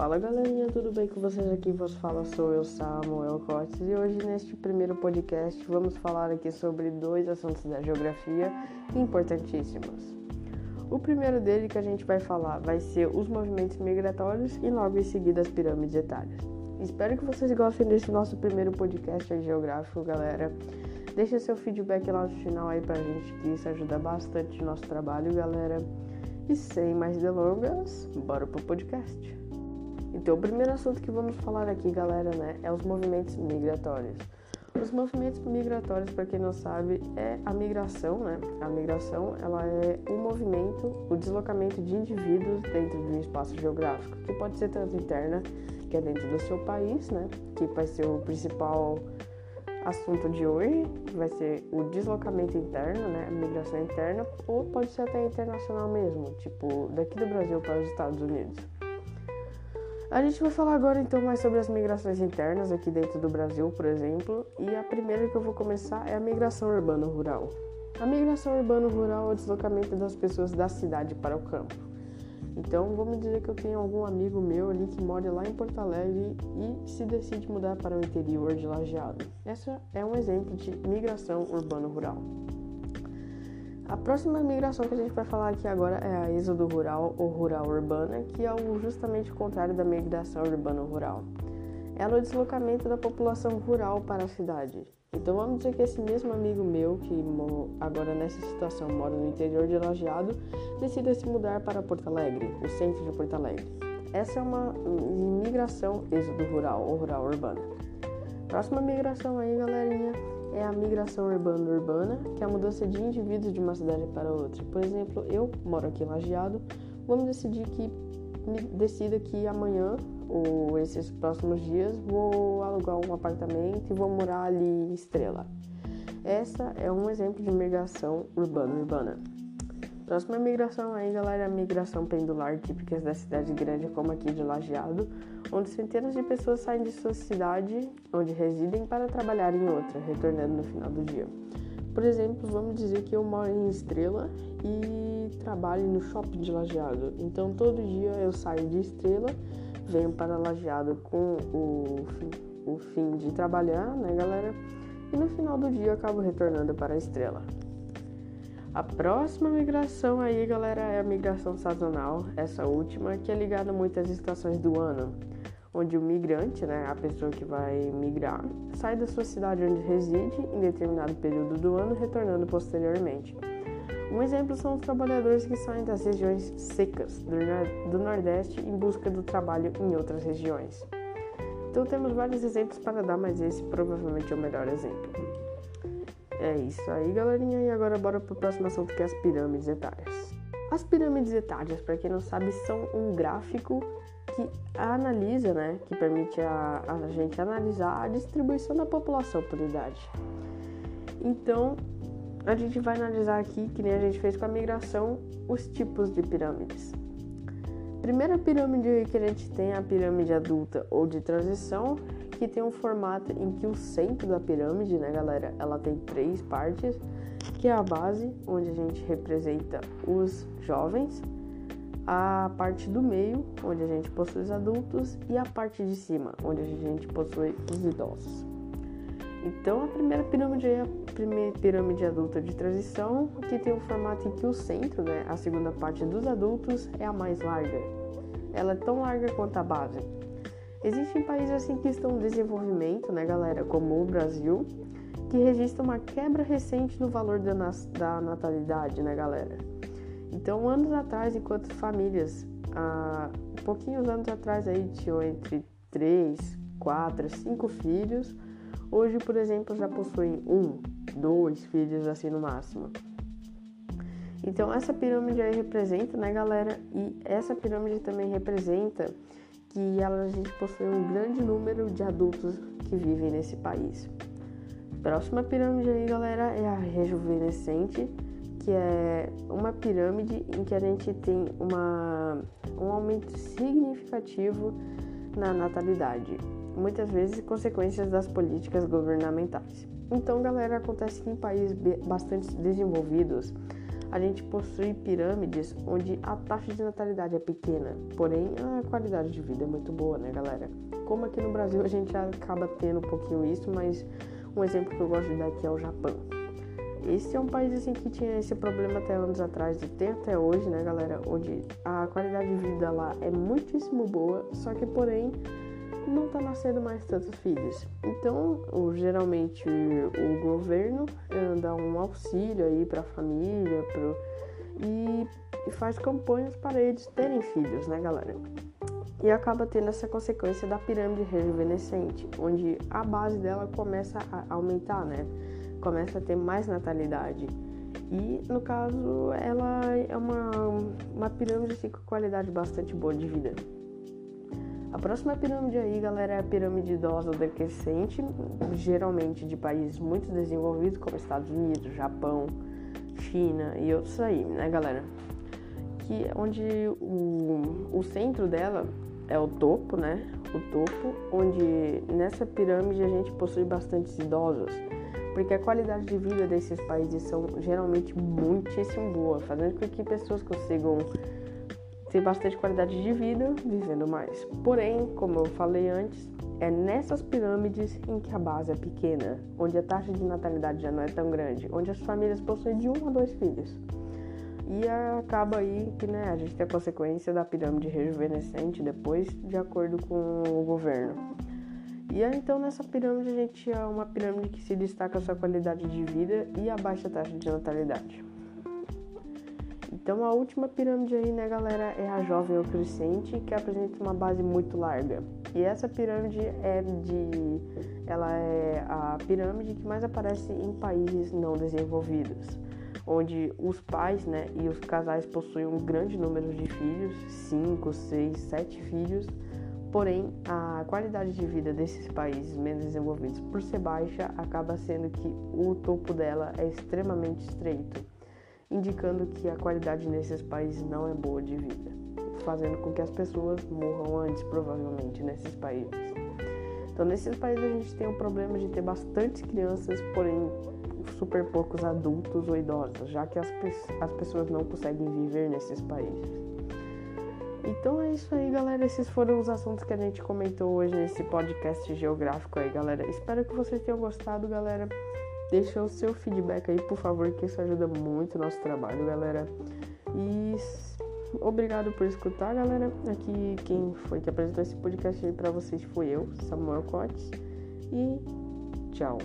Fala galerinha, tudo bem com vocês? Aqui vos fala sou eu, Samuel Cotes, e hoje neste primeiro podcast vamos falar aqui sobre dois assuntos da geografia importantíssimos. O primeiro dele que a gente vai falar vai ser os movimentos migratórios e logo em seguida as pirâmides etárias. Espero que vocês gostem desse nosso primeiro podcast geográfico, galera. Deixa seu feedback lá no final aí pra gente, que isso ajuda bastante no nosso trabalho, galera. E sem mais delongas, bora pro podcast. Então, o primeiro assunto que vamos falar aqui, galera, né, é os movimentos migratórios. Os movimentos migratórios, para quem não sabe, é a migração, né? A migração, ela é o movimento, o deslocamento de indivíduos dentro de um espaço geográfico, que pode ser tanto interna, que é dentro do seu país, né? Que vai ser o principal assunto de hoje, vai ser o deslocamento interno, né? A migração interna, ou pode ser até internacional mesmo, tipo, daqui do Brasil para os Estados Unidos. A gente vai falar agora então mais sobre as migrações internas aqui dentro do Brasil, por exemplo, e a primeira que eu vou começar é a migração urbano-rural. A migração urbano-rural é o deslocamento das pessoas da cidade para o campo. Então, vamos dizer que eu tenho algum amigo meu ali que mora lá em Porto Alegre e se decide mudar para o interior de Lajeado. Essa é um exemplo de migração urbano-rural. A próxima migração que a gente vai falar aqui agora é a êxodo rural ou rural urbana, que é justamente o contrário da migração urbano-rural. Ela é o deslocamento da população rural para a cidade. Então vamos dizer que esse mesmo amigo meu, que agora nessa situação mora no interior de Lajeado, decida se mudar para Porto Alegre, o centro de Porto Alegre. Essa é uma migração êxodo rural ou rural urbana. Próxima migração aí, galerinha, é a migração urbana-urbana, que é a mudança de indivíduos de uma cidade para outra. Por exemplo, eu moro aqui em Lajeado, vamos decidir que decida que amanhã ou esses próximos dias vou alugar um apartamento e vou morar ali em Estrela. Essa é um exemplo de migração urbana-urbana. Próxima migração aí, galera, é a migração pendular típica da cidade grande como aqui de Lajeado, onde centenas de pessoas saem de sua cidade, onde residem, para trabalhar em outra, retornando no final do dia. Por exemplo, vamos dizer que eu moro em Estrela e trabalho no shopping de Lajeado. Então, todo dia eu saio de Estrela, venho para Lajeado com o, o fim de trabalhar, né, galera? E no final do dia eu acabo retornando para a Estrela. A próxima migração aí, galera, é a migração sazonal, essa última, que é ligada muito às estações do ano, onde o migrante, né, a pessoa que vai migrar, sai da sua cidade onde reside em determinado período do ano, retornando posteriormente. Um exemplo são os trabalhadores que saem das regiões secas do Nordeste em busca do trabalho em outras regiões. Então temos vários exemplos para dar, mas esse provavelmente é o melhor exemplo. É isso aí, galerinha. E agora bora pro próximo assunto que é as pirâmides etárias. As pirâmides etárias, para quem não sabe, são um gráfico que analisa, né, que permite a, a gente analisar a distribuição da população por idade. Então, a gente vai analisar aqui, que nem a gente fez com a migração, os tipos de pirâmides. Primeira pirâmide que a gente tem é a pirâmide adulta ou de transição, que tem um formato em que o centro da pirâmide, né, galera, ela tem três partes, que é a base, onde a gente representa os jovens, a parte do meio, onde a gente possui os adultos, e a parte de cima, onde a gente possui os idosos. Então, a primeira pirâmide é a primeira pirâmide adulta de transição, que tem um formato em que o centro, né, a segunda parte dos adultos, é a mais larga. Ela é tão larga quanto a base. Existem países assim que estão em desenvolvimento, né, galera, como o Brasil, que registra uma quebra recente no valor da, da natalidade, né, galera? Então, anos atrás, enquanto famílias, há pouquinhos anos atrás aí tinham entre 3, 4, 5 filhos, hoje, por exemplo, já possuem um, dois filhos assim no máximo. Então, essa pirâmide aí representa, né, galera? E essa pirâmide também representa que a gente possui um grande número de adultos que vivem nesse país. Próxima pirâmide aí, galera, é a rejuvenescente, que é uma pirâmide em que a gente tem uma, um aumento significativo na natalidade, muitas vezes consequências das políticas governamentais. Então, galera, acontece que em países bastante desenvolvidos, a gente possui pirâmides onde a taxa de natalidade é pequena, porém a qualidade de vida é muito boa, né, galera? Como aqui no Brasil a gente acaba tendo um pouquinho isso, mas um exemplo que eu gosto de dar aqui é o Japão. Esse é um país assim que tinha esse problema até anos atrás e tem até hoje, né, galera? Onde a qualidade de vida lá é muitíssimo boa, só que porém não tá nascendo mais tantos filhos. Então, geralmente o governo eh, dá um auxílio aí para a família, pro, e faz campanhas para eles terem filhos, né, galera? E acaba tendo essa consequência da pirâmide rejuvenescente, onde a base dela começa a aumentar, né? Começa a ter mais natalidade. E no caso, ela é uma, uma pirâmide assim, com qualidade bastante boa de vida. A próxima pirâmide aí, galera, é a pirâmide idosa decrescente, geralmente de países muito desenvolvidos, como Estados Unidos, Japão, China e outros aí, né, galera? Que onde o, o centro dela é o topo, né? O topo, onde nessa pirâmide a gente possui bastantes idosos, porque a qualidade de vida desses países são geralmente muitíssimo boa, fazendo com que pessoas consigam ter bastante qualidade de vida vivendo mais. Porém, como eu falei antes, é nessas pirâmides em que a base é pequena, onde a taxa de natalidade já não é tão grande, onde as famílias possuem de um a dois filhos. E acaba aí que né, a gente tem a consequência da pirâmide rejuvenescente depois, de acordo com o governo. E aí, então nessa pirâmide a gente é uma pirâmide que se destaca a sua qualidade de vida e a baixa taxa de natalidade. Então a última pirâmide aí, né, galera, é a jovem ou crescente, que apresenta uma base muito larga. E essa pirâmide é de ela é a pirâmide que mais aparece em países não desenvolvidos, onde os pais, né, e os casais possuem um grande número de filhos, 5, 6, 7 filhos. Porém, a qualidade de vida desses países menos desenvolvidos, por ser baixa, acaba sendo que o topo dela é extremamente estreito indicando que a qualidade nesses países não é boa de vida, fazendo com que as pessoas morram antes, provavelmente, nesses países. Então, nesses países a gente tem o problema de ter bastantes crianças, porém super poucos adultos ou idosos, já que as, as pessoas não conseguem viver nesses países. Então é isso aí, galera. Esses foram os assuntos que a gente comentou hoje nesse podcast geográfico aí, galera. Espero que vocês tenham gostado, galera. Deixa o seu feedback aí, por favor, que isso ajuda muito o nosso trabalho, galera. E obrigado por escutar, galera. Aqui quem foi que apresentou esse podcast aí pra vocês foi eu, Samuel Cotes. E tchau.